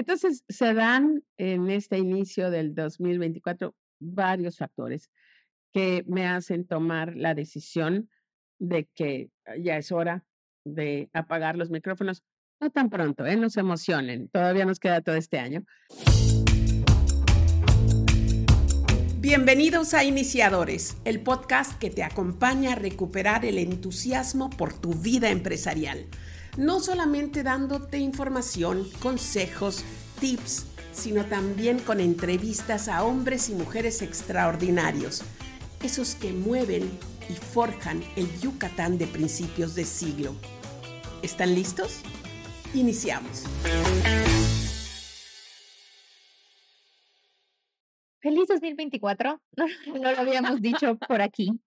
Entonces, se dan en este inicio del 2024 varios factores que me hacen tomar la decisión de que ya es hora de apagar los micrófonos. No tan pronto, ¿eh? no se emocionen, todavía nos queda todo este año. Bienvenidos a Iniciadores, el podcast que te acompaña a recuperar el entusiasmo por tu vida empresarial. No solamente dándote información, consejos, tips, sino también con entrevistas a hombres y mujeres extraordinarios, esos que mueven y forjan el Yucatán de principios de siglo. ¿Están listos? Iniciamos. Feliz 2024. No, no lo habíamos dicho por aquí.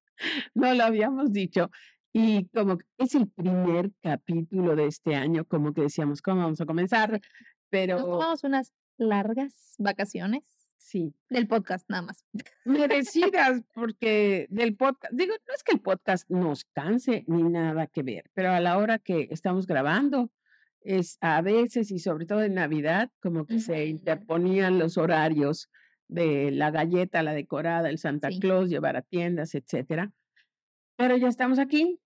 No lo habíamos dicho. Y como es el primer capítulo de este año, como que decíamos, ¿cómo vamos a comenzar? Pero... Nos tomamos unas largas vacaciones. Sí. Del podcast, nada más. Merecidas, porque del podcast, digo, no es que el podcast nos canse ni nada que ver, pero a la hora que estamos grabando, es a veces y sobre todo en Navidad, como que se interponían los horarios de la galleta, la decorada, el Santa Claus, llevar a tiendas, etcétera. Pero ya estamos aquí.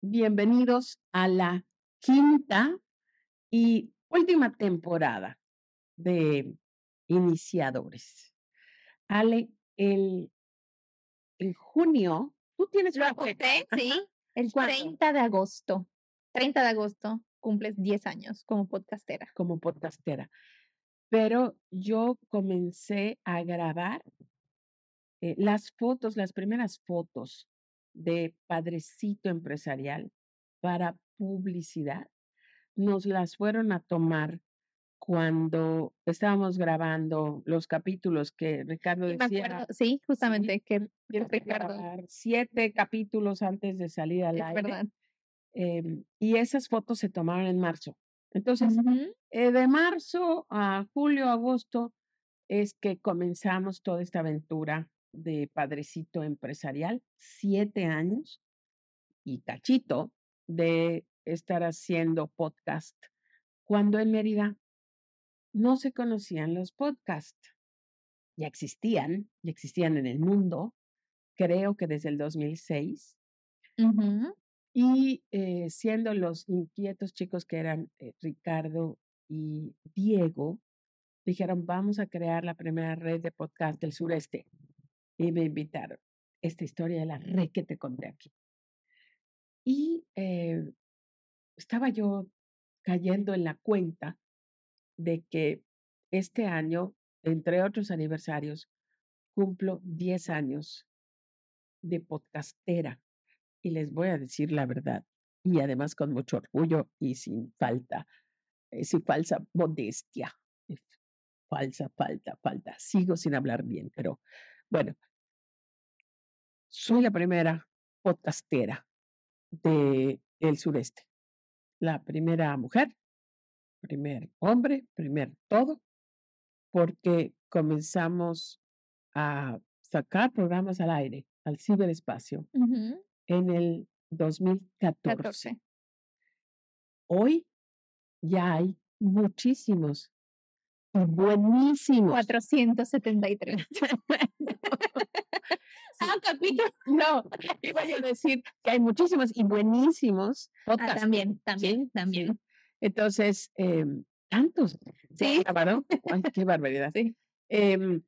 Bienvenidos a la quinta y última temporada de Iniciadores. Ale, el, el junio, tú tienes Lo sí, el 30 de agosto. 30 de agosto cumples 10 años como podcastera. Como podcastera. Pero yo comencé a grabar eh, las fotos, las primeras fotos de Padrecito Empresarial para publicidad. Nos las fueron a tomar cuando estábamos grabando los capítulos que Ricardo decía. sí, justamente que Ricardo. Siete capítulos antes de salir al aire. Em, y esas fotos se tomaron en marzo. Entonces, eh, de marzo a julio, agosto, es que comenzamos toda esta aventura de padrecito empresarial, siete años y cachito de estar haciendo podcast, cuando en Mérida no se conocían los podcasts. Ya existían, ya existían en el mundo, creo que desde el 2006. Y eh, siendo los inquietos chicos que eran eh, Ricardo y Diego, dijeron, vamos a crear la primera red de podcast del sureste. Y me invitaron. Esta historia de la red que te conté aquí. Y eh, estaba yo cayendo en la cuenta de que este año, entre otros aniversarios, cumplo 10 años de podcastera y les voy a decir la verdad, y además con mucho orgullo y sin falta, eh, sin falsa modestia. Falsa, falta, falta. Sigo sin hablar bien, pero bueno, soy la primera podcastera de el sureste. La primera mujer, primer hombre, primer todo, porque comenzamos a sacar programas al aire, al ciberespacio, en el 2014. Hoy ya hay muchísimos buenísimos. 473. ah, capítulo. No, iba a decir que hay muchísimos y buenísimos ah, podcasts. también, también, también. Entonces, em, tantos. Sí. Ay, qué barbaridad. Sí. Em,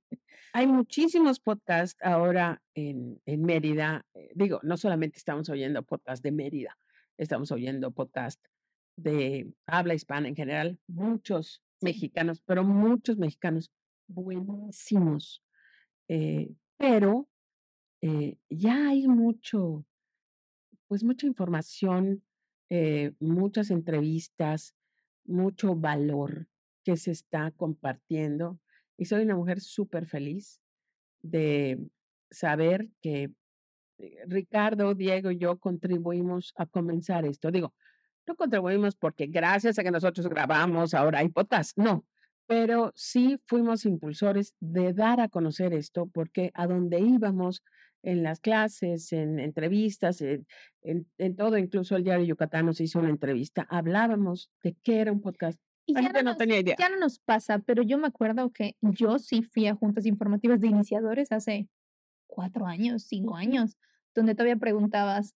hay muchísimos podcasts ahora en, en Mérida. Eh, digo, no solamente estamos oyendo podcasts de Mérida, estamos oyendo podcasts de habla hispana en general, muchos mexicanos, pero muchos mexicanos buenísimos. Eh, pero eh, ya hay mucho, pues mucha información, muchas entrevistas, mucho valor que se está compartiendo y soy una mujer súper feliz de saber que eh, Ricardo, Diego y yo contribuimos a comenzar esto. Digo, no contribuimos porque gracias a que nosotros grabamos ahora hay podcast, no, pero sí fuimos impulsores de dar a conocer esto porque a donde íbamos en las clases, en entrevistas, en, en, todo, incluso el diario Yucatán nos hizo una entrevista, hablábamos de qué era un podcast Y ya no, no tenía idea. Ya no nos pasa, pero yo me acuerdo que yo sí fui a juntas informativas de iniciadores hace cuatro años, cinco años, donde todavía preguntabas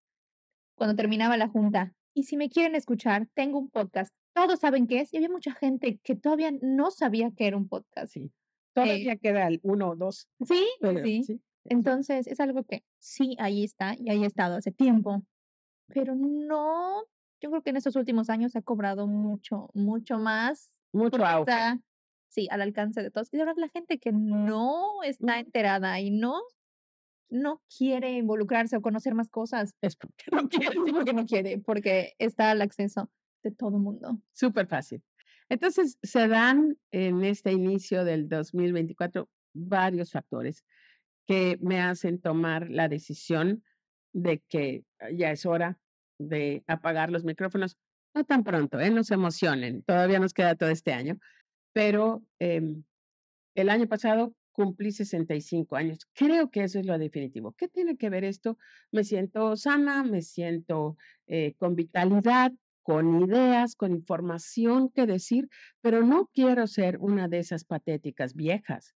cuando terminaba la junta, y si me quieren escuchar, tengo un podcast. Todos saben qué es, y había mucha gente que todavía no sabía que era un podcast. Sí. Todavía eh queda el uno o dos. Sí, sí. Entonces, es algo que sí, ahí está, y ahí ha estado hace tiempo, pero no yo creo que en estos últimos años ha cobrado mucho, mucho más. Mucho auge. sí, al alcance de todos. Y de verdad la gente que no está enterada y no, no quiere involucrarse o conocer más cosas. Es porque no quiere. porque no quiere, porque está al acceso de todo el mundo. Súper fácil. Entonces, se dan en este inicio del 2024 varios factores que me hacen tomar la decisión de que ya es hora de apagar los micrófonos. No tan pronto, ¿eh? no se emocionen, todavía nos queda todo este año, pero em, el año pasado cumplí 65 años. Creo que eso es lo definitivo. ¿Qué tiene que ver esto? Me siento sana, me siento eh, con vitalidad, con ideas, con información que decir, pero no quiero ser una de esas patéticas viejas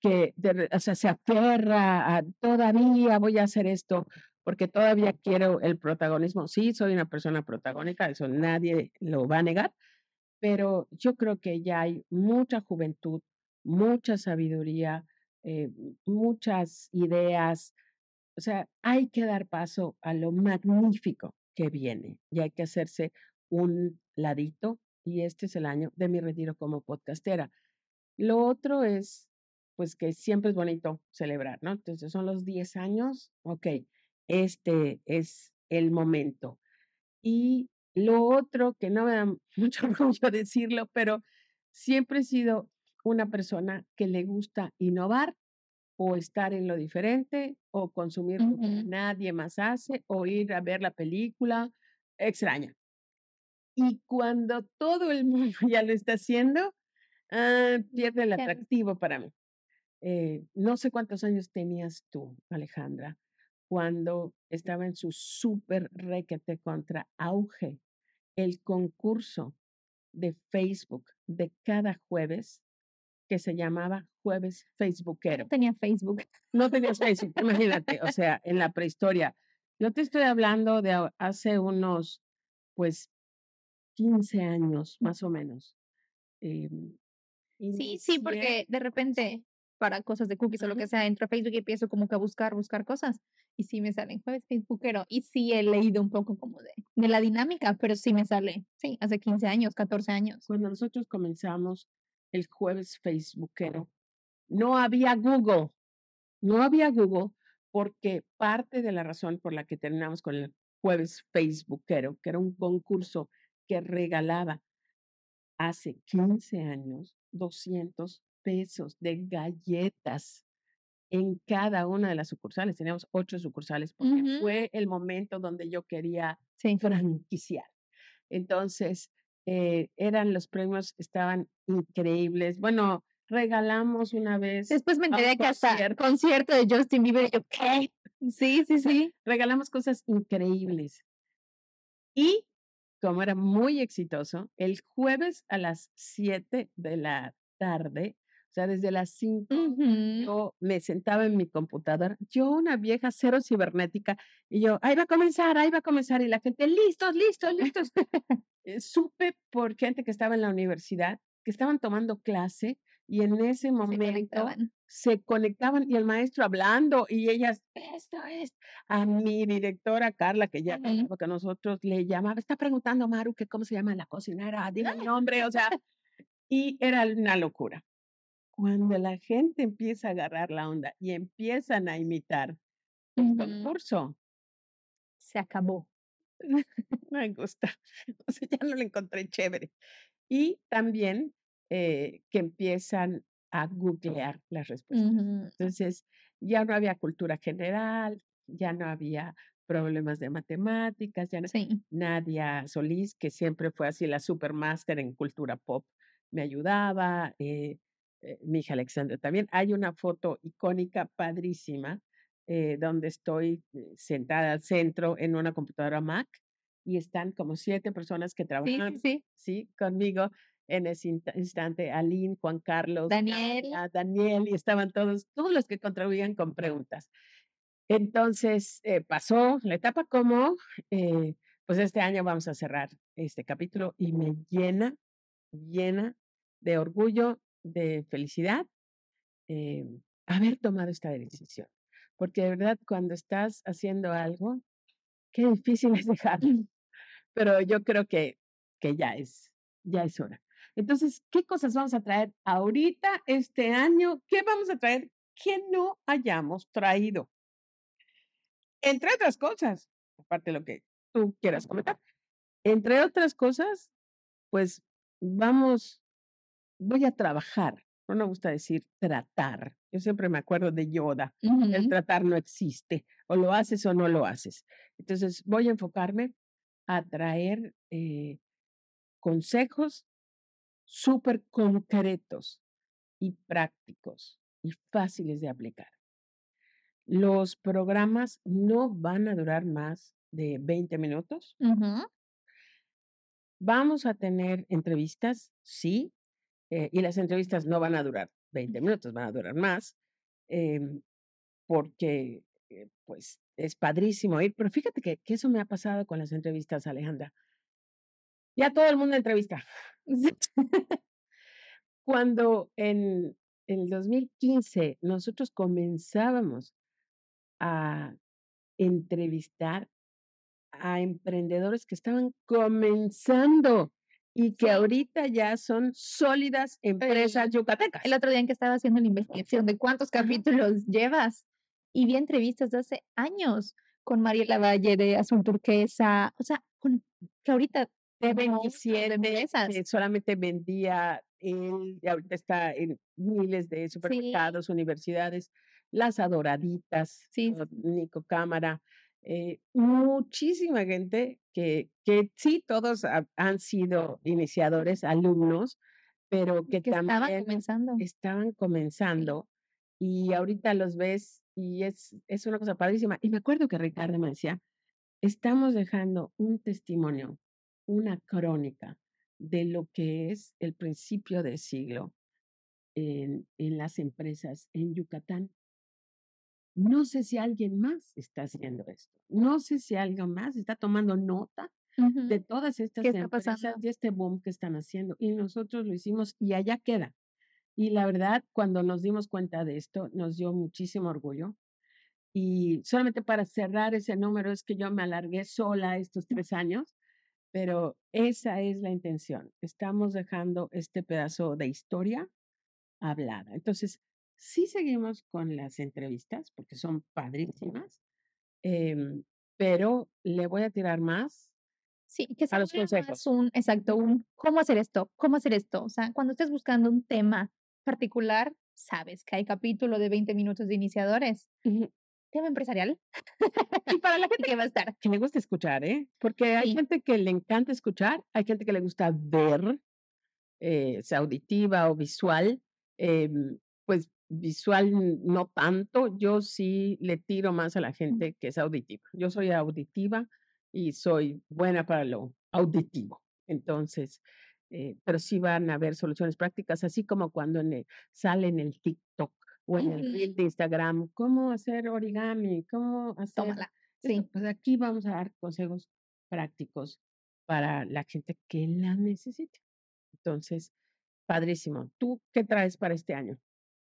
que o sea, se aferra a todavía voy a hacer esto porque todavía quiero el protagonismo. Sí, soy una persona protagónica, eso nadie lo va a negar, pero yo creo que ya hay mucha juventud, mucha sabiduría, eh, muchas ideas. O sea, hay que dar paso a lo magnífico que viene y hay que hacerse un ladito y este es el año de mi retiro como podcastera. Lo otro es, pues que siempre es bonito celebrar, ¿no? Entonces son los 10 años, ok, este es el momento. Y lo otro, que no me da mucho orgullo decirlo, pero siempre he sido una persona que le gusta innovar o estar en lo diferente o consumir lo que nadie más hace o ir a ver la película extraña. Y cuando todo el mundo ya lo está haciendo, ah, pierde el atractivo para mí. Eh, no sé cuántos años tenías tú, Alejandra, cuando estaba en su súper requete contra auge el concurso de Facebook de cada jueves que se llamaba Jueves Facebookero. No tenía Facebook. No tenías Facebook, imagínate, o sea, en la prehistoria. Yo te estoy hablando de hace unos, pues, 15 años, más o menos. Em, sí, sí, porque de repente para cosas de cookies o lo que sea, entro a Facebook y empiezo como que a buscar, buscar cosas. Y sí me salen jueves Facebookero. Y sí he leído un poco como de, de la dinámica, pero sí me sale, sí, hace 15 años, 14 años. Cuando nosotros comenzamos el jueves Facebookero, no había Google. No había Google porque parte de la razón por la que terminamos con el jueves Facebookero, que era un concurso que regalaba hace 15 años 200 pesos de galletas en cada una de las sucursales. Teníamos ocho sucursales porque fue el momento donde yo quería franquiciar. Entonces, eh, eran los premios, estaban increíbles. Bueno, regalamos una vez. Después me enteré que hasta el concierto de Justin Bieber, yo, ¿qué? Sí, sí, sí. regalamos cosas increíbles. Y como era muy exitoso, el jueves a las 7 de la tarde sea, desde las 5 yo me sentaba en mi computadora, yo una vieja cero cibernética, y yo, ahí va a comenzar, ahí va a comenzar, y la gente, listos, listos, listos. Eh, supe por gente que estaba en la universidad, que estaban tomando clase, y en ese momento se conectaban, y el maestro hablando, y ellas, esto es, a mi directora Carla, que ya, porque nosotros le llamaba, está preguntando Maru que cómo se llama la cocinera, dime el nombre, o sea, y era una locura cuando la gente empieza a agarrar la onda y empiezan a imitar el concurso, se acabó. me gusta. O sea, ya no lo encontré chévere. Y también eh, que empiezan a googlear las respuestas. Entonces, ya no había cultura general, ya no había problemas de matemáticas, ya no. Sí. Nadia Solís, que siempre fue así la supermaster en cultura pop, me ayudaba. Eh, eh, mi hija Alexandra también. Hay una foto icónica padrísima eh, donde estoy eh, sentada al centro en una computadora Mac y están como siete personas que trabajan sí, sí. conmigo en ese instante, Aline, Juan Carlos, Daniel. Daniel, y estaban todos, todos los que contribuían con preguntas. Entonces, eh, pasó la etapa como, eh, pues este año vamos a cerrar este capítulo y me llena, llena de orgullo, de felicidad eh, haber tomado esta decisión. Porque de verdad, cuando estás haciendo algo, qué difícil es dejarlo. Pero yo creo que, que ya es, ya es hora. Entonces, ¿qué cosas vamos a traer ahorita, este año? ¿Qué vamos a traer que no hayamos traído? Entre otras cosas, aparte de lo que tú quieras comentar, entre otras cosas, pues vamos, voy a trabajar. No me gusta decir tratar. Yo siempre me acuerdo de Yoda. El tratar no existe. O lo haces o no lo haces. Entonces, voy a enfocarme a traer eh, consejos súper concretos y prácticos y fáciles de aplicar. Los programas no van a durar más de 20 minutos. Vamos a tener entrevistas, sí, eh, y las entrevistas no van a durar 20 minutos, van a durar más, em, porque eh, pues es padrísimo ir, pero fíjate que, que, eso me ha pasado con las entrevistas, Alejandra. Ya todo el mundo entrevista. Cuando en el 2015 nosotros comenzábamos a entrevistar a emprendedores que estaban comenzando y que ahorita ya son sólidas empresas yucatecas. El otro día en que estaba haciendo la investigación de cuántos capítulos llevas y vi entrevistas de hace años con Mariela Valle de Azul Turquesa, o sea, con que ahorita de 27 que solamente vendía él, y ahorita está en miles de supermercados, universidades las adoraditas, Nico Cámara, eh, muchísima gente que, que sí, todos han sido iniciadores, alumnos, pero que, también estaban comenzando. Estaban comenzando y ahorita los ves y es, es una cosa padrísima. Y me acuerdo que Ricardo me decía, estamos dejando un testimonio, una crónica de lo que es el principio del siglo en, en las empresas en Yucatán. No sé si alguien más está haciendo esto. No sé si alguien más está tomando nota de todas estas empresas y este boom que están haciendo. Y nosotros lo hicimos y allá queda. Y la verdad, cuando nos dimos cuenta de esto, nos dio muchísimo orgullo. Y solamente para cerrar ese número es que yo me alargué sola estos tres años, pero esa es la intención. Estamos dejando este pedazo de historia hablada. Entonces, Sí seguimos con las entrevistas porque son padrísimas, em, pero le voy a tirar más Sí, que a los consejos. Un, exacto, un cómo hacer esto, cómo hacer esto. O sea, cuando estés buscando un tema particular, sabes que hay capítulo de 20 minutos de iniciadores. Tema empresarial. y para la gente que va a estar. Que le gusta escuchar, ¿eh? Porque hay gente que le encanta escuchar, hay gente que le gusta ver, eh, sea auditiva o visual. Em, pues visual no tanto, yo sí le tiro más a la gente que es auditiva. Yo soy auditiva y soy buena para lo auditivo. Entonces, eh, pero sí van a haber soluciones prácticas, así como cuando sale en el TikTok o en el reel de Instagram, cómo hacer origami, cómo hacer... Sí. Pues aquí vamos a dar consejos prácticos para la gente que la necesite. Entonces, padrísimo. ¿Tú qué traes para este año?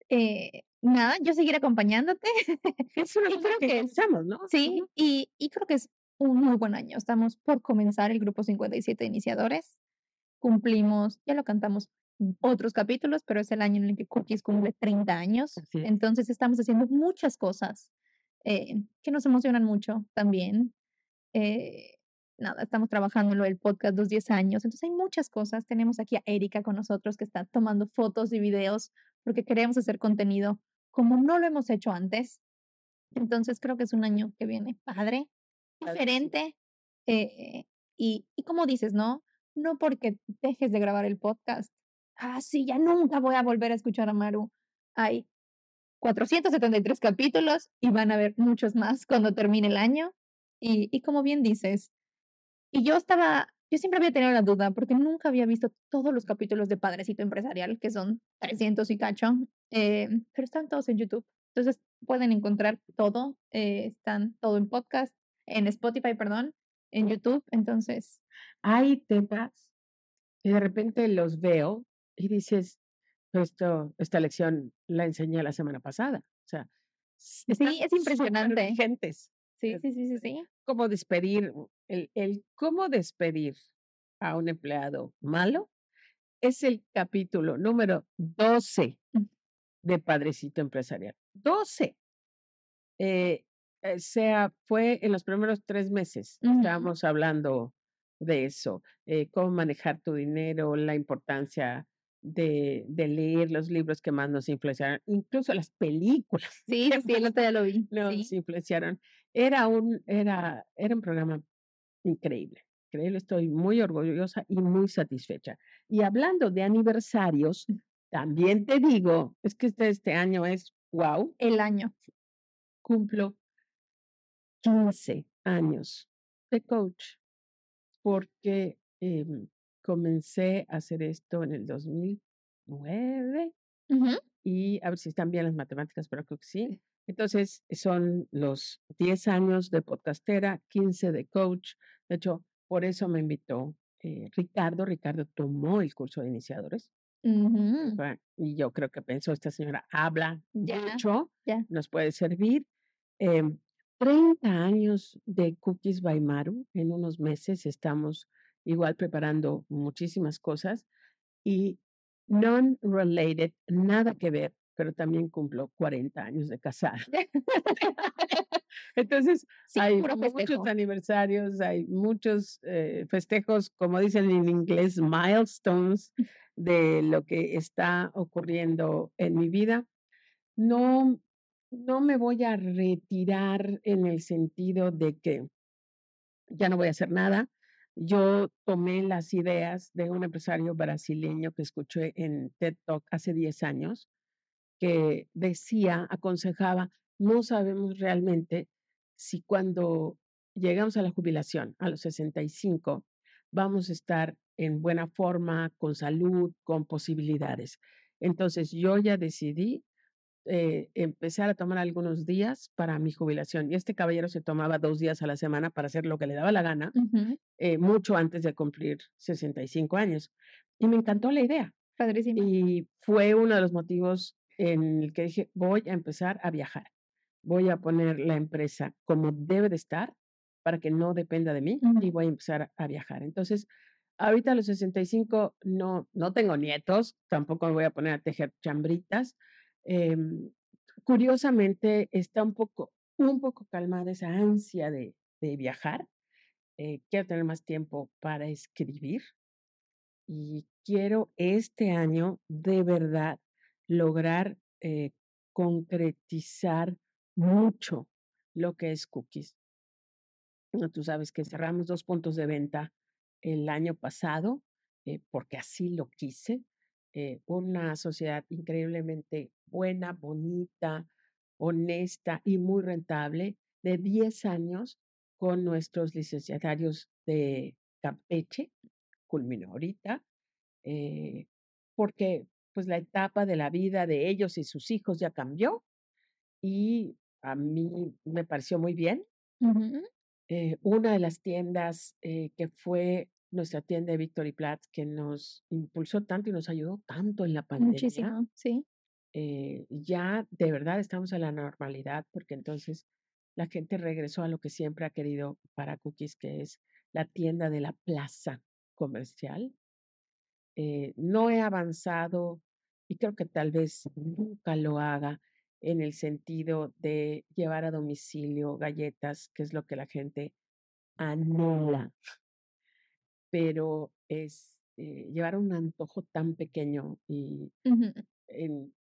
Eh, nada, yo seguiré acompañándote. Es una cosa que, pensamos, ¿no? Sí, y, y creo que es un muy buen año. Estamos por comenzar el grupo 57 de iniciadores. Cumplimos, ya lo cantamos otros capítulos, pero es el año en el que Cookies cumple 30 años. Entonces estamos haciendo muchas cosas eh, que nos emocionan mucho también. Eh, nada, estamos trabajando en el podcast dos 10 años. Entonces hay muchas cosas. Tenemos aquí a Erika con nosotros que está tomando fotos y videos porque queremos hacer contenido como no lo hemos hecho antes. Entonces creo que es un año que viene padre, diferente. Eh, y, y como dices, ¿no? No porque dejes de grabar el podcast. Ah, sí, ya nunca voy a volver a escuchar a Maru. Hay 473 capítulos y van a haber muchos más cuando termine el año. Y, y como bien dices, y yo estaba Yo siempre había tenido la duda, porque nunca había visto todos los capítulos de Padrecito Empresarial, que son 300 y cacho, eh, pero están todos en YouTube. Entonces, pueden encontrar todo, eh, están todo en podcast, en Spotify, perdón, en YouTube. Entonces, Hay temas y de repente los veo y dices, esto, esta lección la enseñé la semana pasada. O sea, sí, es impresionante. supervigentes. Sí, sí, sí, sí, sí. Cómo despedir, el, el cómo despedir a un empleado malo es el capítulo número 12 Mm. de Padrecito Empresarial. 12. Eh, eh, sea, fue en los primeros tres meses. Estábamos hablando de eso, eh, cómo manejar tu dinero, la importancia de, de leer los libros que más nos influenciaron, incluso las películas Sí, sí, el otro día lo vi. nos Sí. influenciaron. Era un, era, era un programa increíble. Increíble, estoy muy orgullosa y muy satisfecha. Y hablando de aniversarios, también te digo, es que este, este año es wow, El año. cumplo 15 años de coach, porque em, comencé a hacer esto en el 2009 Ujú. y a ver si están bien las matemáticas, pero creo que sí. Entonces, son los 10 años de podcastera, 15 de coach. De hecho, por eso me invitó eh, Ricardo. Ricardo tomó el curso de iniciadores. Ujú. fue- Y yo creo que pensó, esta señora habla Ya, mucho, ya. nos puede servir. Em, 30 años de Cookies by Maru. En unos meses estamos igual preparando muchísimas cosas y non-related, nada que ver, pero también cumplo 40 años de casada. Entonces, Sí, hay muchos aniversarios, hay muchos eh, festejos, como dicen en inglés, milestones de lo que está ocurriendo en mi vida. No, no me voy a retirar en el sentido de que ya no voy a hacer nada. Yo tomé las ideas de un empresario brasileño que escuché en TED Talk hace 10 años, que decía, aconsejaba, no sabemos realmente si cuando llegamos a la jubilación, a los 65, vamos a estar en buena forma, con salud, con posibilidades. Entonces yo ya decidí eh, empezar a tomar algunos días para mi jubilación. Y este caballero se tomaba dos días a la semana para hacer lo que le daba la gana, eh, mucho antes de cumplir 65 años. Y me encantó la idea. Padrísimo. Y fue uno de los motivos en el que dije, voy a empezar a viajar. Voy a poner la empresa como debe de estar para que no dependa de mí y voy a empezar a viajar. Entonces, ahorita a los 65 no, no tengo nietos, tampoco me voy a poner a tejer chambritas. Em, curiosamente, está un poco, un poco calmada esa ansia de, de viajar. Eh, quiero tener más tiempo para escribir y quiero este año de verdad lograr eh, concretizar mucho lo que es cookies. Tú sabes que cerramos dos puntos de venta el año pasado eh, porque así lo quise. eh, una sociedad increíblemente buena, bonita, honesta y muy rentable de 10 años con nuestros licenciatarios de Campeche, culminó ahorita, porque pues la etapa de la vida de ellos y sus hijos ya cambió y a mí me pareció muy bien. Eh, una de las tiendas eh, que fue nuestra tienda de Victory Platz que nos impulsó tanto y nos ayudó tanto en la pandemia, Muchísimo, sí. eh, ya de verdad estamos en la normalidad porque entonces la gente regresó a lo que siempre ha querido para Cookies, que es la tienda de la plaza comercial. Eh, no he avanzado y creo que tal vez nunca lo haga en el sentido de llevar a domicilio galletas, que es lo que la gente anhela, pero es eh, llevar un antojo tan pequeño y en,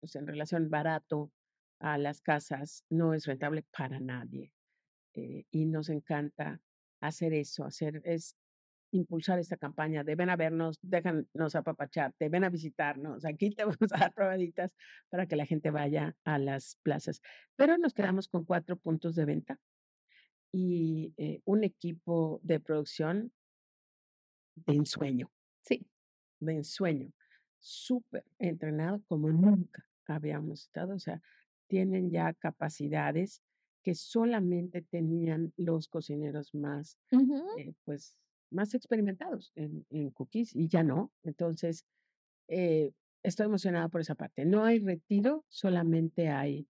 pues, en relación barato a las casas no es rentable para nadie. eh, y nos encanta hacer eso, hacer es impulsar esta campaña de ven a vernos, déjanos apapacharte, ven a visitarnos, aquí te vamos a dar probaditas para que la gente vaya a las plazas. Pero nos quedamos con cuatro puntos de venta y eh, un equipo de producción de ensueño. Sí. De ensueño. Súper entrenado como nunca habíamos estado. O sea, tienen ya capacidades que solamente tenían los cocineros más, eh, pues, más experimentados en, cookies y ya no. Entonces, eh, estoy emocionada por esa parte. No hay retiro, solamente hay,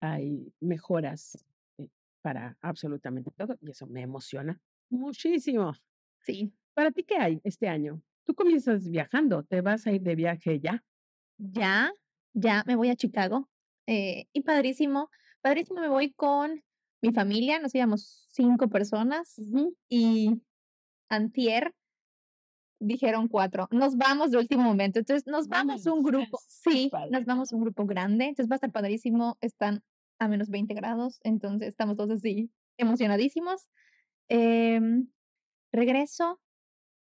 hay mejoras eh, para absolutamente todo y eso me emociona muchísimo. Sí. ¿Para ti qué hay este año? Tú comienzas viajando, ¿te vas a ir de viaje ya? Ya, ya me voy a Chicago eh, y padrísimo, padrísimo, me voy con mi familia, nos íbamos cinco personas y antier dijeron cuatro, nos vamos de último momento, entonces nos vamos un grupo, sí, nos vamos un grupo grande, entonces va a estar padrísimo, están a menos 20 grados, entonces estamos todos así emocionadísimos. Em, regreso,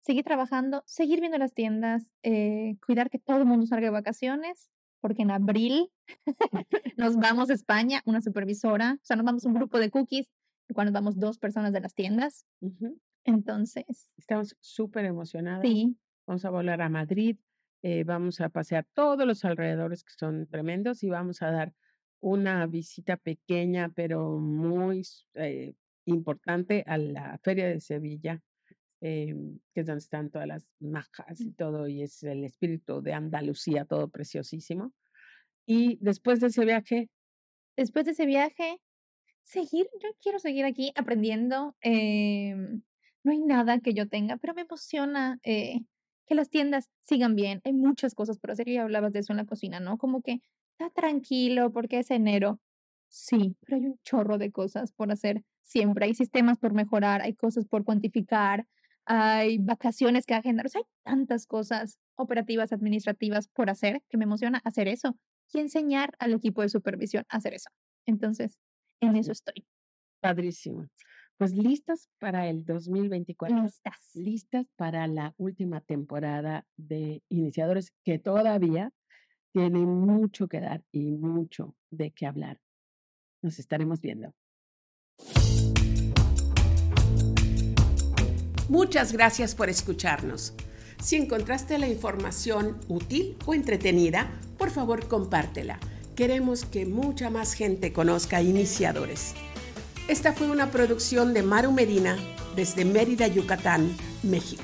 seguir trabajando, seguir viendo las tiendas, eh, cuidar que todo el mundo salga de vacaciones porque en abril nos vamos a España, una supervisora, o sea, nos vamos un grupo de cookies, cuando vamos dos personas de las tiendas. Entonces. Estamos súper emocionados. Sí. Vamos a volar a Madrid, eh, vamos a pasear todos los alrededores que son tremendos y vamos a dar una visita pequeña, pero muy eh, importante a la Feria de Sevilla, Em, que es donde están todas las majas y todo, y es el espíritu de Andalucía, todo preciosísimo. Y después de ese viaje. Después de ese viaje, seguir, yo quiero seguir aquí aprendiendo. Em, no hay nada que yo tenga, pero me emociona eh, que las tiendas sigan bien. Hay muchas cosas por hacer y hablabas de eso en la cocina, ¿no? Como que está tranquilo porque es enero. Sí, pero hay un chorro de cosas por hacer siempre. Hay sistemas por mejorar, hay cosas por cuantificar, hay vacaciones que agendar, o sea, hay tantas cosas operativas, administrativas por hacer que me emociona hacer eso y enseñar al equipo de supervisión a hacer eso. Entonces, en eso estoy. Padrísimo. Pues listas para el 2024. Listas. Listas para la última temporada de Iniciadores que todavía tiene mucho que dar y mucho de qué hablar. Nos estaremos viendo. Muchas gracias por escucharnos. Si encontraste la información útil o entretenida, por favor compártela. Queremos que mucha más gente conozca iniciadores. Esta fue una producción de Maru Medina desde Mérida, Yucatán, México.